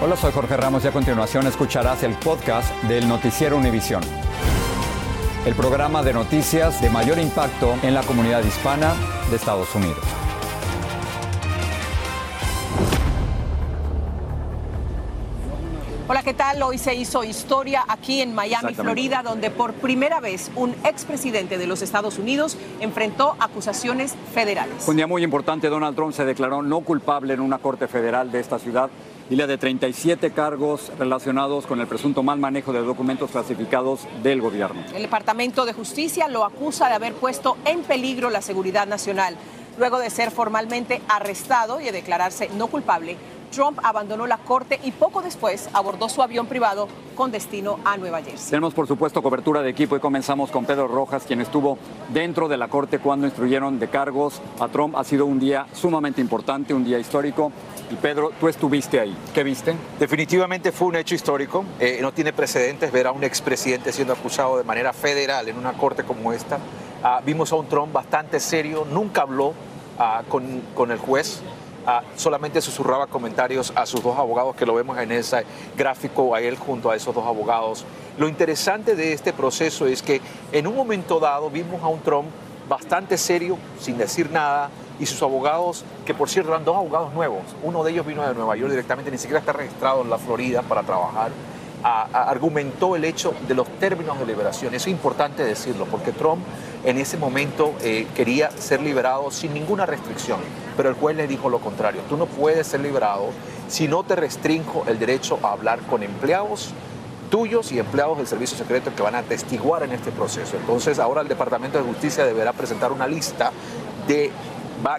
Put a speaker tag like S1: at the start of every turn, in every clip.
S1: Hola, soy Jorge Ramos y a continuación escucharás el podcast del Noticiero Univisión. El programa de noticias de mayor impacto en la comunidad hispana de Estados Unidos.
S2: Hola, ¿qué tal? Hoy se hizo historia aquí en Miami. Florida, donde por primera vez un expresidente de los Estados Unidos enfrentó acusaciones federales.
S1: Un día muy importante, Donald Trump se declaró no culpable en una corte federal de esta ciudad y le de 37 cargos relacionados con el presunto mal manejo de documentos clasificados del gobierno.
S2: El Departamento de Justicia lo acusa de haber puesto en peligro la seguridad nacional. Luego de ser formalmente arrestado y de declararse no culpable, Trump abandonó la corte y poco después abordó su avión privado con destino a Nueva Jersey.
S1: Tenemos por supuesto cobertura de equipo y comenzamos con Pedro Rojas, quien estuvo dentro de la corte cuando instruyeron de cargos a Trump. Ha sido un día sumamente importante, un día histórico. Y Pedro, tú estuviste ahí. ¿Qué viste?
S3: Definitivamente fue un hecho histórico. Eh, no tiene precedentes ver a un expresidente siendo acusado de manera federal en una corte como esta. Ah, vimos a un Trump bastante serio, nunca habló ah, con, con el juez. Ah, solamente susurraba comentarios a sus dos abogados que lo vemos en ese gráfico, a él junto a esos dos abogados. Lo interesante de este proceso es que en un momento dado vimos a un Trump bastante serio, sin decir nada, y sus abogados, que por cierto eran dos abogados nuevos, uno de ellos vino de Nueva York directamente, ni siquiera está registrado en la Florida para trabajar, a- a- argumentó el hecho de los términos de liberación. Eso es importante decirlo, porque Trump en ese momento eh, quería ser liberado sin ninguna restricción, pero el juez le dijo lo contrario, tú no puedes ser liberado si no te restringo el derecho a hablar con empleados tuyos y empleados del servicio secreto que van a testiguar en este proceso. Entonces ahora el Departamento de Justicia deberá presentar una lista de,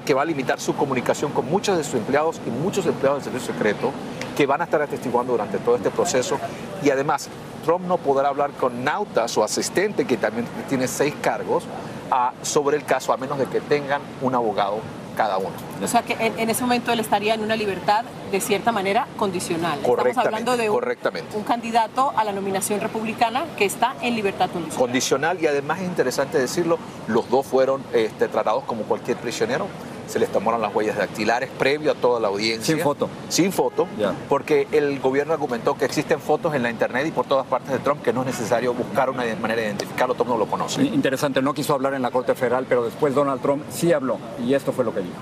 S3: que va a limitar su comunicación con muchos de sus empleados y muchos empleados del servicio secreto que van a estar atestiguando durante todo este proceso. Y además, Trump no podrá hablar con Nauta, su asistente, que también tiene seis cargos, ah, sobre el caso, a menos de que tengan un abogado cada uno.
S2: O sea que en, en ese momento él estaría en una libertad de cierta manera condicional. Estamos hablando de un,
S3: correctamente.
S2: un candidato a la nominación republicana que está en libertad condicional.
S3: condicional y además es interesante decirlo, los dos fueron este, tratados como cualquier prisionero. Se les tomaron las huellas dactilares previo a toda la audiencia.
S1: Sin foto.
S3: Sin foto, porque el gobierno argumentó que existen fotos en la internet y por todas partes de Trump que no es necesario buscar una manera de identificarlo, Trump no lo conoce.
S1: Interesante, no quiso hablar en la corte federal, pero después Donald Trump sí habló y esto fue lo que dijo.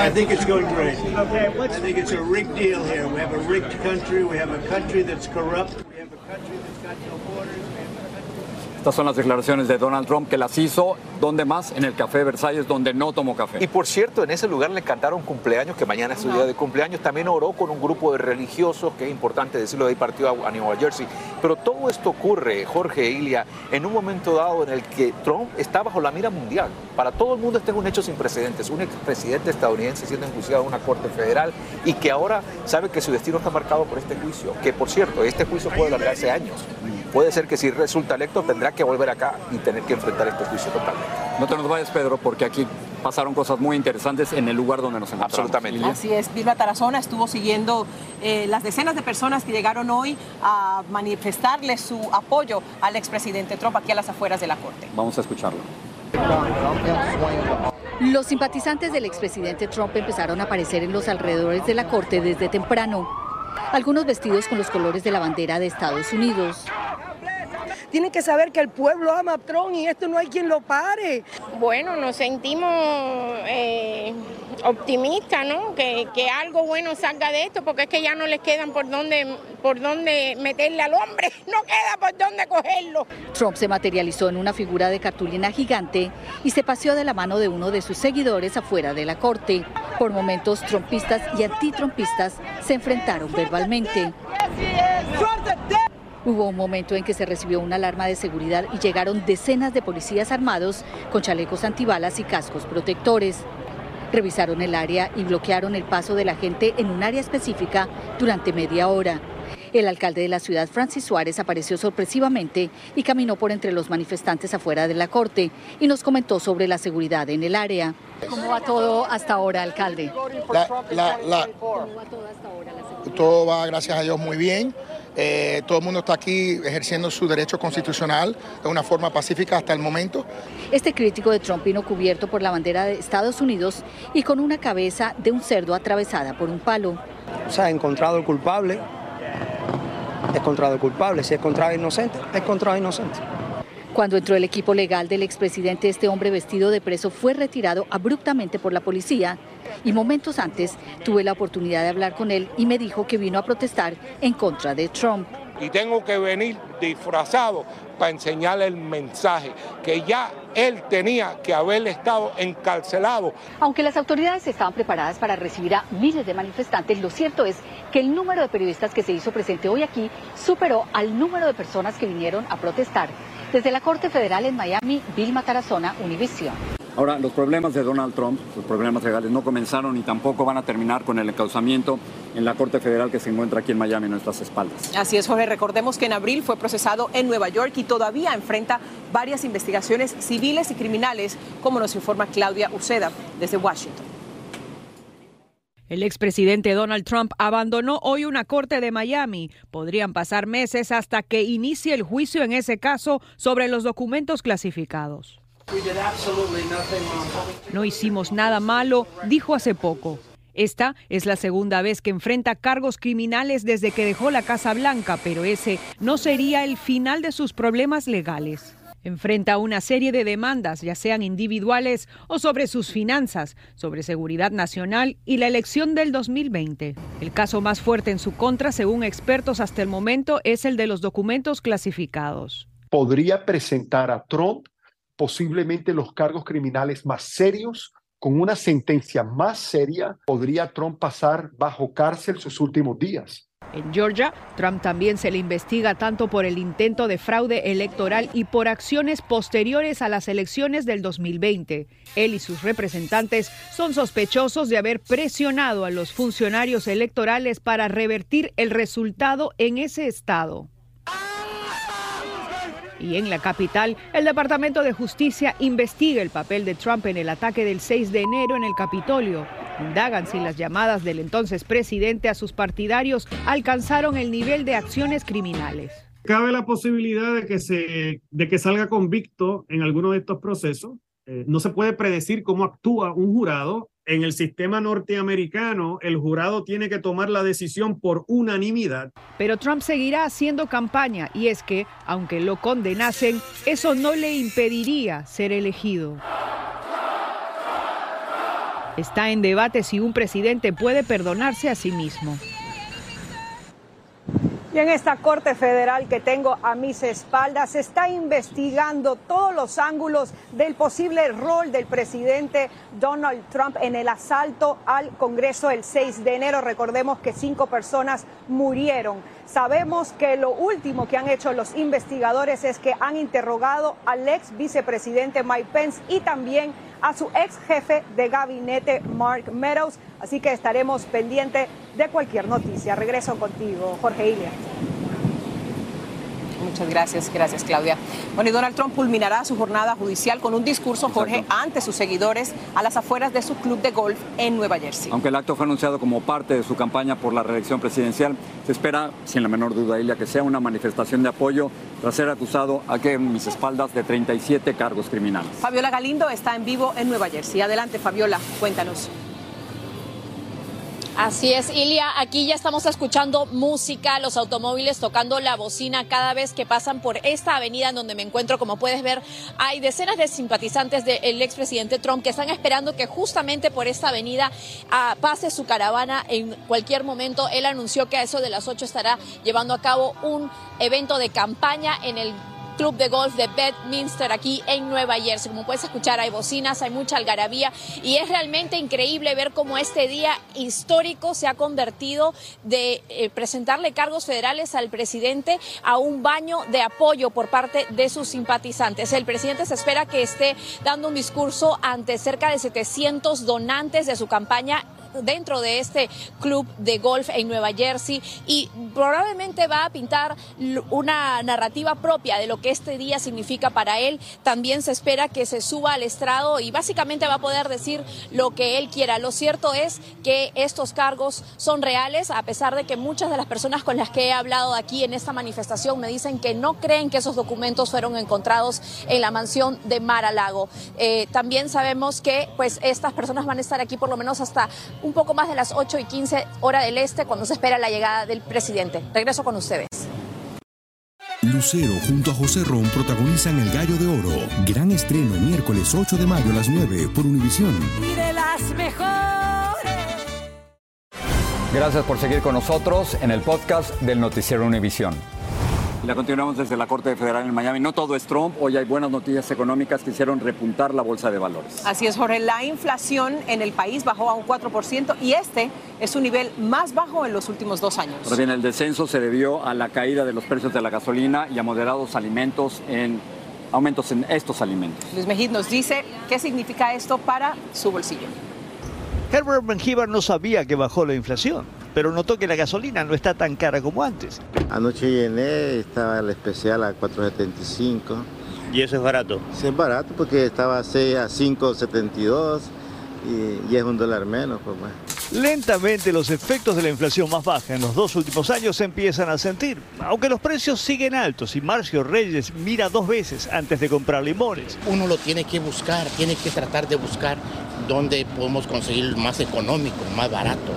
S4: I think it's going great. I think it's a rigged deal here. We have a rigged country. We have a country that's corrupt. We have a country that's got no borders. We have a country
S1: Estas son las declaraciones de Donald Trump que las hizo, ¿dónde más? En el Café Versalles, donde no tomó café.
S3: Y por cierto, en ese lugar le cantaron cumpleaños, que mañana es su día de cumpleaños. También oró con un grupo de religiosos, que es importante decirlo, de ahí partió a, a Nueva Jersey. Pero todo esto ocurre, Jorge e Ilia, en un momento dado en el que Trump está bajo la mira mundial. Para todo el mundo este es un hecho sin precedentes. Un expresidente estadounidense siendo enjuiciado en una corte federal y que ahora sabe que su destino está marcado por este juicio. Que por cierto, este juicio puede alargarse años. Puede ser que si resulta electo tendrá que volver acá y tener que enfrentar este juicio totalmente.
S1: No te nos vayas, Pedro, porque aquí pasaron cosas muy interesantes en el lugar donde nos encontramos.
S3: Absolutamente.
S2: Así es, Vilma Tarazona estuvo siguiendo eh, las decenas de personas que llegaron hoy a manifestarle su apoyo al expresidente Trump aquí a las afueras de la corte.
S1: Vamos a escucharlo.
S5: Los simpatizantes del expresidente Trump empezaron a aparecer en los alrededores de la corte desde temprano, algunos vestidos con los colores de la bandera de Estados Unidos.
S6: Tienen que saber que el pueblo ama a Trump y esto no hay quien lo pare.
S7: Bueno, nos sentimos eh, optimistas, ¿no? Que, que, algo bueno salga de esto, porque es que ya no les quedan por dónde, por dónde meterle al hombre, no queda por dónde cogerlo.
S5: Trump se materializó en una figura de cartulina gigante y se paseó de la mano de uno de sus seguidores afuera de la corte. Por momentos, trumpistas y antitrumpistas se enfrentaron verbalmente. Hubo un momento en que se recibió una alarma de seguridad y llegaron decenas de policías armados con chalecos antibalas y cascos protectores. Revisaron el área y bloquearon el paso de la gente en un área específica durante media hora. El alcalde de la ciudad, Francis Suárez, apareció sorpresivamente y caminó por entre los manifestantes afuera de la corte y nos comentó sobre la seguridad en el área. ¿Cómo va todo hasta ahora, alcalde?
S8: La, la, todo va, gracias a Dios, muy bien. Eh, todo el mundo está aquí ejerciendo su derecho constitucional de una forma pacífica hasta el momento.
S5: Este crítico de Trump vino cubierto por la bandera de Estados Unidos y con una cabeza de un cerdo atravesada por un palo.
S9: O sea, encontrado el culpable, es encontrado el culpable. Si es encontrado inocente, es encontrado inocente.
S5: Cuando entró el equipo legal del expresidente, este hombre vestido de preso fue retirado abruptamente por la policía y momentos antes tuve la oportunidad de hablar con él y me dijo que vino a protestar en contra de Trump.
S10: Y tengo que venir disfrazado para enseñarle el mensaje que ya él tenía que haber estado encarcelado.
S5: Aunque las autoridades estaban preparadas para recibir a miles de manifestantes, lo cierto es que el número de periodistas que se hizo presente hoy aquí superó al número de personas que vinieron a protestar. Desde la Corte Federal en Miami, Vilma Tarazona, Univision.
S1: Ahora, los problemas de Donald Trump, los problemas legales, no comenzaron y tampoco van a terminar con el encauzamiento en la Corte Federal que se encuentra aquí en Miami, a nuestras espaldas.
S2: Así es, Jorge. Recordemos que en abril fue procesado en Nueva York y todavía enfrenta varias investigaciones civiles y criminales, como nos informa Claudia Uceda desde Washington.
S11: El expresidente Donald Trump abandonó hoy una corte de Miami. Podrían pasar meses hasta que inicie el juicio en ese caso sobre los documentos clasificados. No hicimos nada malo, dijo hace poco. Esta es la segunda vez que enfrenta cargos criminales desde que dejó la Casa Blanca, pero ese no sería el final de sus problemas legales. Enfrenta una serie de demandas, ya sean individuales o sobre sus finanzas, sobre seguridad nacional y la elección del 2020. El caso más fuerte en su contra, según expertos hasta el momento, es el de los documentos clasificados.
S12: Podría presentar a Trump posiblemente los cargos criminales más serios con una sentencia más seria, podría Trump pasar bajo cárcel sus últimos días.
S11: En Georgia, Trump también se le investiga tanto por el intento de fraude electoral y por acciones posteriores a las elecciones del 2020. Él y sus representantes son sospechosos de haber presionado a los funcionarios electorales para revertir el resultado en ese estado. Y en la capital, el Departamento de Justicia investiga el papel de Trump en el ataque del 6 de enero en el Capitolio. Indagan si las llamadas del entonces presidente a sus partidarios alcanzaron el nivel de acciones criminales.
S13: Cabe la posibilidad de que, se, de que salga convicto en alguno de estos procesos. Eh, no se puede predecir cómo actúa un jurado. En el sistema norteamericano, el jurado tiene que tomar la decisión por unanimidad.
S11: Pero Trump seguirá haciendo campaña y es que, aunque lo condenasen, eso no le impediría ser elegido. Está en debate si un presidente puede perdonarse a sí mismo.
S2: Y en esta Corte Federal que tengo a mis espaldas se está investigando todos los ángulos del posible rol del presidente Donald Trump en el asalto al Congreso el 6 de enero. Recordemos que cinco personas murieron. Sabemos que lo último que han hecho los investigadores es que han interrogado al ex vicepresidente Mike Pence y también a su ex jefe de gabinete, Mark Meadows. Así que estaremos pendientes de cualquier noticia. Regreso contigo, Jorge Ilia. Muchas gracias, gracias Claudia. Bueno, y Donald Trump culminará su jornada judicial con un discurso, Jorge, ante sus seguidores a las afueras de su club de golf en Nueva Jersey.
S1: Aunque el acto fue anunciado como parte de su campaña por la reelección presidencial, se espera, sin la menor duda, Ilia, que sea una manifestación de apoyo tras ser acusado aquí en mis espaldas de 37 cargos criminales.
S2: Fabiola Galindo está en vivo en Nueva Jersey. Adelante, Fabiola, cuéntanos.
S14: Así es, Ilia, aquí ya estamos escuchando música, los automóviles tocando la bocina cada vez que pasan por esta avenida en donde me encuentro. Como puedes ver, hay decenas de simpatizantes del expresidente Trump que están esperando que justamente por esta avenida ah, pase su caravana en cualquier momento. Él anunció que a eso de las 8 estará llevando a cabo un evento de campaña en el club de golf de Bedminster aquí en Nueva Jersey. Como puedes escuchar, hay bocinas, hay mucha algarabía y es realmente increíble ver cómo este día histórico se ha convertido de eh, presentarle cargos federales al presidente a un baño de apoyo por parte de sus simpatizantes. El presidente se espera que esté dando un discurso ante cerca de 700 donantes de su campaña dentro de este club de golf en Nueva Jersey y probablemente va a pintar una narrativa propia de lo que este día significa para él. También se espera que se suba al estrado y básicamente va a poder decir lo que él quiera. Lo cierto es que estos cargos son reales, a pesar de que muchas de las personas con las que he hablado aquí en esta manifestación me dicen que no creen que esos documentos fueron encontrados en la mansión de Mar-a-Lago. Eh, también sabemos que pues estas personas van a estar aquí por lo menos hasta un poco más de las 8 y 15 hora del este cuando se espera la llegada del presidente. Regreso con ustedes.
S15: Lucero junto a José Ron protagonizan El Gallo de Oro. Gran estreno miércoles 8 de mayo a las 9 por Univisión.
S16: Y de las mejores.
S1: Gracias por seguir con nosotros en el podcast del Noticiero Univisión. La continuamos desde la Corte Federal en Miami. No todo es Trump. Hoy hay buenas noticias económicas que hicieron repuntar la bolsa de valores.
S2: Así es, Jorge. La inflación en el país bajó a un 4% y este es su nivel más bajo en los últimos dos años.
S1: Pero bien, el descenso se debió a la caída de los precios de la gasolina y a moderados alimentos en aumentos en estos alimentos.
S2: Luis Mejid nos dice qué significa esto para su bolsillo.
S17: Herbert Benjibar no sabía que bajó la inflación pero notó que la gasolina no está tan cara como antes.
S18: Anoche llené, estaba el especial a 4.75.
S17: ¿Y eso es barato?
S18: Sí, es barato porque estaba a 6 a 5.72 y, y, es un dólar menos. Pues,
S17: Lentamente los efectos de la inflación más baja en los dos últimos años se empiezan a sentir, aunque los precios siguen altos y Marcio Reyes mira dos veces antes de comprar limones.
S19: Uno lo tiene que buscar, tiene que tratar de buscar dónde podemos conseguir más económico, más barato.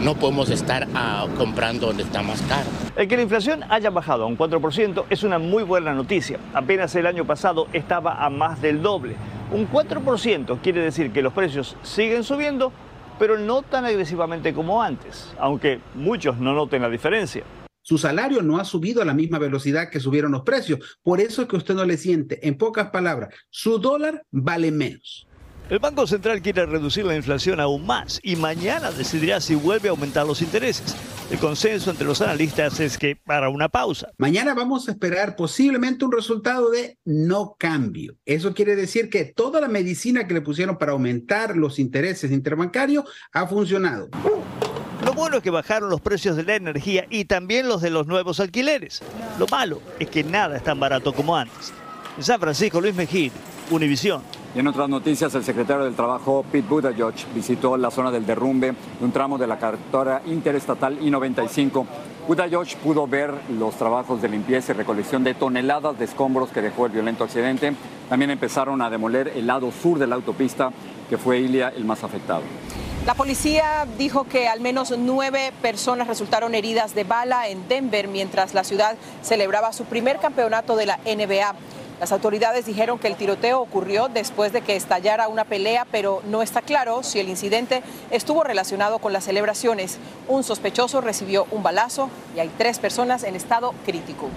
S19: No podemos estar ah, comprando donde está más caro.
S17: El que la inflación haya bajado a un 4% es una muy buena noticia. Apenas el año pasado estaba a más del doble. Un 4% quiere decir que los precios siguen subiendo pero no tan agresivamente como antes, aunque muchos no noten la diferencia.
S20: Su salario no ha subido a la misma velocidad que subieron los precios. Por eso es que usted no le siente, en pocas palabras, su dólar vale menos.
S17: El Banco Central quiere reducir la inflación aún más y mañana decidirá si vuelve a aumentar los intereses. El consenso entre los analistas es que para una pausa.
S20: Mañana vamos a esperar posiblemente un resultado de no cambio. Eso quiere decir que toda la medicina que le pusieron para aumentar los intereses interbancarios ha funcionado.
S17: Lo bueno es que bajaron los precios de la energía y también los de los nuevos alquileres. Lo malo es que nada es tan barato como antes. En San Francisco, Luis Mejía, Univisión.
S1: Y en otras noticias, el secretario del Trabajo, Pete Buttigieg, visitó la zona del derrumbe de un tramo de la carretera interestatal I-95. Buttigieg pudo ver los trabajos de limpieza y recolección de toneladas de escombros que dejó el violento accidente. También empezaron a demoler el lado sur de la autopista, que fue Ilia el más afectado.
S2: La policía dijo que al menos nueve personas resultaron heridas de bala en Denver mientras la ciudad celebraba su primer campeonato de la NBA. Las autoridades dijeron que el tiroteo ocurrió después de que estallara una pelea, pero no está claro si el incidente estuvo relacionado con las celebraciones. Un sospechoso recibió un balazo y hay tres personas en estado crítico.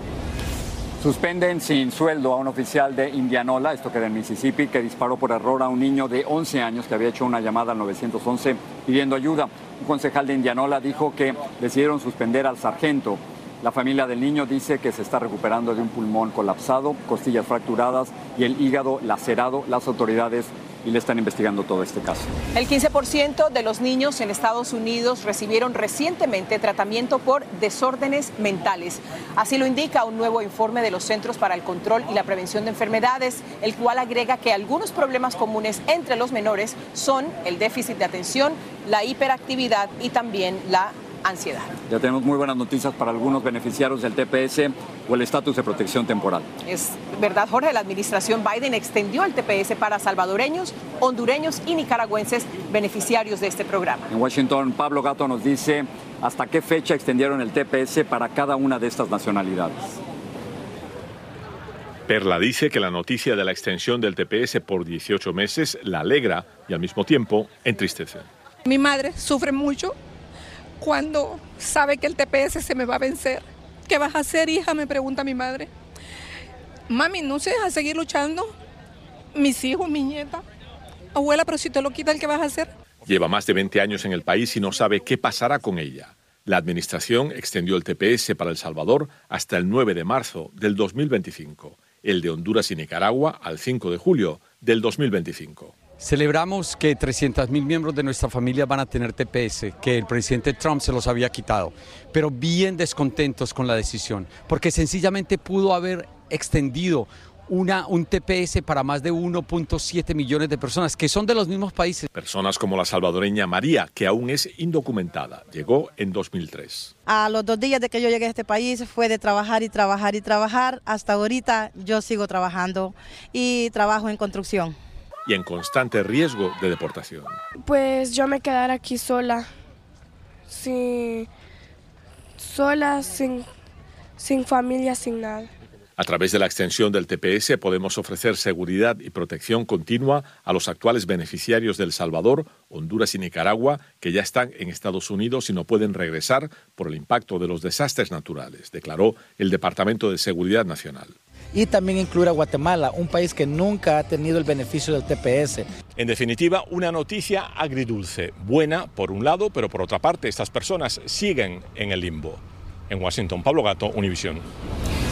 S1: Suspenden sin sueldo a un oficial de Indianola, esto queda en Mississippi, que disparó por error a un niño de 11 años que había hecho una llamada al 911 pidiendo ayuda. Un concejal de Indianola dijo que decidieron suspender al sargento la familia del niño dice que se está recuperando de un pulmón colapsado, costillas fracturadas y el hígado lacerado. Las autoridades y le están investigando todo este caso.
S2: El 15% de los niños en Estados Unidos recibieron recientemente tratamiento por desórdenes mentales. Así lo indica un nuevo informe de los Centros para el Control y la Prevención de Enfermedades, el cual agrega que algunos problemas comunes entre los menores son el déficit de atención, la hiperactividad y también la ansiedad.
S1: Ya tenemos muy buenas noticias para algunos beneficiarios del TPS o el estatus de protección temporal.
S2: Es verdad, Jorge, la administración Biden extendió el TPS para salvadoreños, hondureños y nicaragüenses beneficiarios de este programa.
S1: En Washington, Pablo Gato nos dice hasta qué fecha extendieron el TPS para cada una de estas nacionalidades.
S15: Perla dice que la noticia de la extensión del TPS por 18 meses la alegra y al mismo tiempo entristece.
S21: Mi madre sufre mucho cuando sabe que el TPS se me va a vencer. ¿Qué vas a hacer, hija? Me pregunta mi madre. Mami, no sé, a seguir luchando. Mis hijos, mi nieta. Abuela, pero si te lo quitan, ¿qué vas a hacer?
S15: Lleva más de 20 años en el país y no sabe qué pasará con ella. La administración extendió el TPS para El Salvador hasta el 9 de marzo del 2025, el de Honduras y Nicaragua al 5 de julio del 2025.
S22: Celebramos que 300.000 miembros de nuestra familia van a tener TPS, que el presidente Trump se los había quitado, pero bien descontentos con la decisión, porque sencillamente pudo haber extendido una, un TPS para más de 1.7 millones de personas, que son de los mismos países.
S15: Personas como la salvadoreña María, que aún es indocumentada, llegó en 2003.
S23: A los dos días de que yo llegué a este país fue de trabajar y trabajar y trabajar. Hasta ahorita yo sigo trabajando y trabajo en construcción
S15: y en constante riesgo de deportación.
S24: Pues yo me quedara aquí sola, sin, sola, sin, sin familia, sin nada.
S15: A través de la extensión del TPS podemos ofrecer seguridad y protección continua a los actuales beneficiarios del Salvador, Honduras y Nicaragua que ya están en Estados Unidos y no pueden regresar por el impacto de los desastres naturales, declaró el Departamento de Seguridad Nacional
S9: y también incluir a Guatemala, un país que nunca ha tenido el beneficio del TPS.
S15: En definitiva, una noticia agridulce, buena por un lado, pero por otra parte, estas personas siguen en el limbo. En Washington, Pablo Gato, Univisión.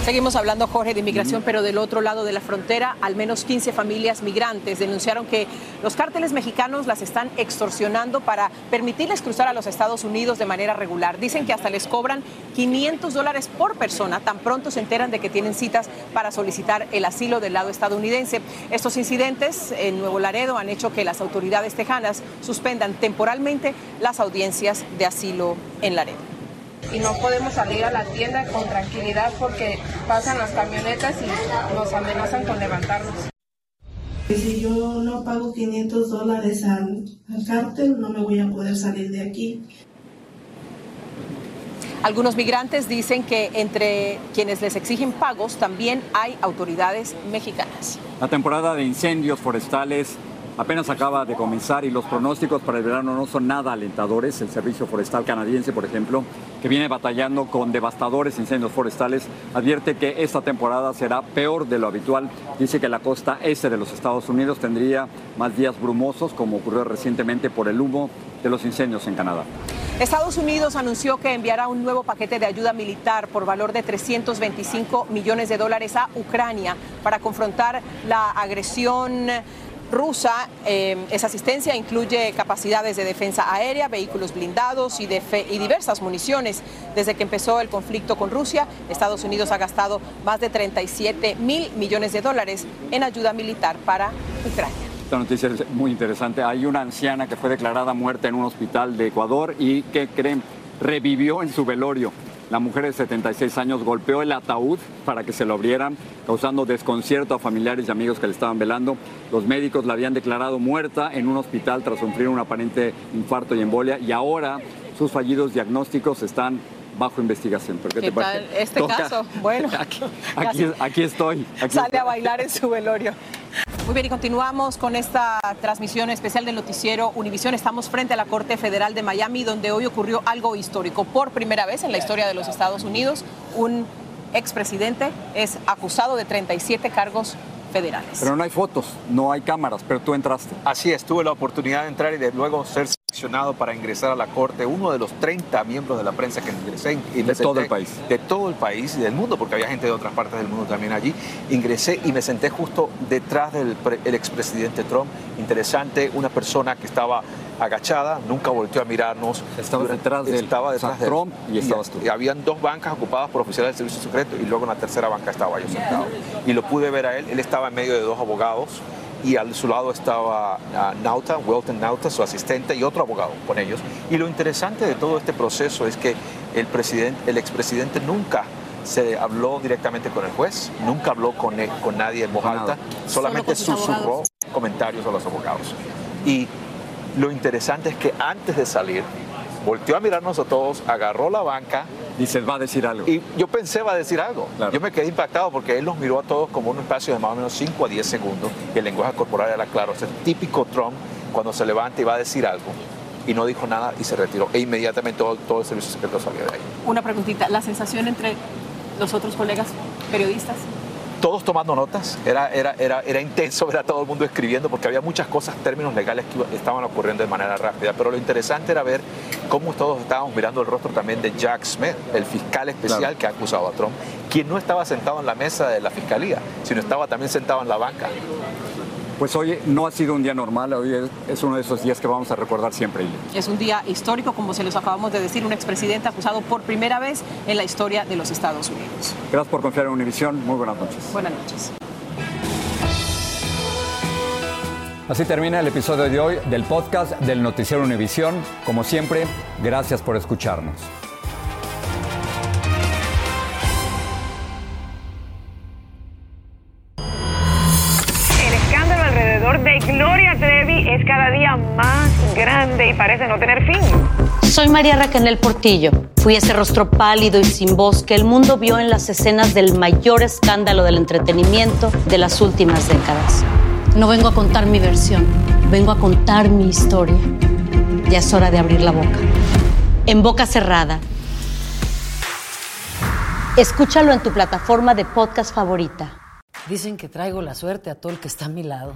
S2: Seguimos hablando, Jorge, de inmigración, pero del otro lado de la frontera, al menos 15 familias migrantes denunciaron que los cárteles mexicanos las están extorsionando para permitirles cruzar a los Estados Unidos de manera regular. Dicen que hasta les cobran 500 dólares por persona, tan pronto se enteran de que tienen citas para solicitar el asilo del lado estadounidense. Estos incidentes en Nuevo Laredo han hecho que las autoridades tejanas suspendan temporalmente las audiencias de asilo en Laredo
S25: y no podemos salir a la tienda con tranquilidad porque pasan las camionetas y nos amenazan con levantarnos.
S4: Si yo no pago 500 dólares al, al cártel, no me voy a poder salir de aquí.
S2: Algunos migrantes dicen que entre quienes les exigen pagos también hay autoridades mexicanas.
S1: La temporada de incendios forestales apenas acaba de comenzar y los pronósticos para el verano no son nada alentadores. El Servicio Forestal Canadiense, por ejemplo, que viene batallando con devastadores incendios forestales, advierte que esta temporada será peor de lo habitual. Dice que la costa este de los Estados Unidos tendría más días brumosos, como ocurrió recientemente por el humo de los incendios en Canadá.
S2: Estados Unidos anunció que enviará un nuevo paquete de ayuda militar por valor de 325 millones de dólares a Ucrania para confrontar la agresión rusa. Eh, esa asistencia incluye capacidades de defensa aérea, vehículos blindados y, y diversas municiones. Desde que empezó el conflicto con Rusia, Estados Unidos ha gastado más de 37 mil millones de dólares en ayuda militar para Ucrania.
S1: Esta noticia es muy interesante. Hay una anciana que fue declarada muerta en un hospital de Ecuador y que creen revivió en su velorio. La mujer de 76 años golpeó el ataúd para que se lo abrieran, causando desconcierto a familiares y amigos que le estaban velando. Los médicos la habían declarado muerta en un hospital tras sufrir un aparente infarto y embolia y ahora sus fallidos diagnósticos están bajo investigación.
S2: qué, tal este caso? Bueno,
S1: aquí, estoy.
S2: sale a bailar en su velorio. Muy bien, y continuamos con esta transmisión especial del noticiero Univisión. Estamos frente a la Corte Federal de Miami, donde hoy ocurrió algo histórico. Por primera vez en la historia de los Estados Unidos, un expresidente es acusado de 37 cargos federales.
S1: Pero no hay fotos, no hay cámaras, pero tú entraste.
S3: Así es, tuve la oportunidad de entrar y de luego ser para ingresar a la corte, uno de los 30 miembros de la prensa que ingresé.
S1: Y de todo el país.
S3: De todo el país y del mundo, porque había gente de otras partes del mundo también allí. Ingresé y me senté justo detrás del el expresidente Trump. Interesante, una persona que estaba agachada, nunca volteó a mirarnos.
S1: Estaba detrás de
S3: Estaba detrás de
S1: Trump y estabas tú.
S3: Y habían dos bancas ocupadas por oficiales del servicio secreto y luego en la tercera banca estaba yo sentado. Y lo pude ver a él, él estaba en medio de dos abogados y a su lado estaba uh, Nauta, Welton Nauta, su asistente, y otro abogado con ellos. Y lo interesante de todo este proceso es que el, presidente, el expresidente nunca se habló directamente con el juez, nunca habló con, él, con nadie en voz alta, solamente susurró comentarios a los abogados. Y lo interesante es que antes de salir, volteó a mirarnos a todos, agarró la banca.
S1: Dice, va a decir algo.
S3: Y yo pensé va a decir algo. Yo me quedé impactado porque él nos miró a todos como un espacio de más o menos 5 a 10 segundos y el lenguaje corporal era claro. Es el típico Trump cuando se levanta y va a decir algo. Y no dijo nada y se retiró. E inmediatamente todo, todo el servicio secreto salió de ahí.
S2: Una preguntita, ¿la sensación entre los otros colegas periodistas?
S3: Todos tomando notas, era, era, era, era intenso ver a todo el mundo escribiendo porque había muchas cosas, términos legales que estaban ocurriendo de manera rápida, pero lo interesante era ver cómo todos estábamos mirando el rostro también de Jack Smith, el fiscal especial que ha acusado a Trump, quien no estaba sentado en la mesa de la fiscalía, sino estaba también sentado en la banca.
S1: Pues hoy no ha sido un día normal, hoy es uno de esos días que vamos a recordar siempre.
S2: Es un día histórico, como se los acabamos de decir, un expresidente acusado por primera vez en la historia de los Estados Unidos.
S1: Gracias por confiar en Univisión, muy buenas noches.
S2: Buenas noches.
S1: Así termina el episodio de hoy del podcast del Noticiero Univisión. Como siempre, gracias por escucharnos.
S26: Parece no tener fin.
S27: Soy María Raquel Portillo. Fui ese rostro pálido y sin voz que el mundo vio en las escenas del mayor escándalo del entretenimiento de las últimas décadas. No vengo a contar mi versión, vengo a contar mi historia. Ya es hora de abrir la boca. En boca cerrada. Escúchalo en tu plataforma de podcast favorita.
S16: Dicen que traigo la suerte a todo el que está a mi lado.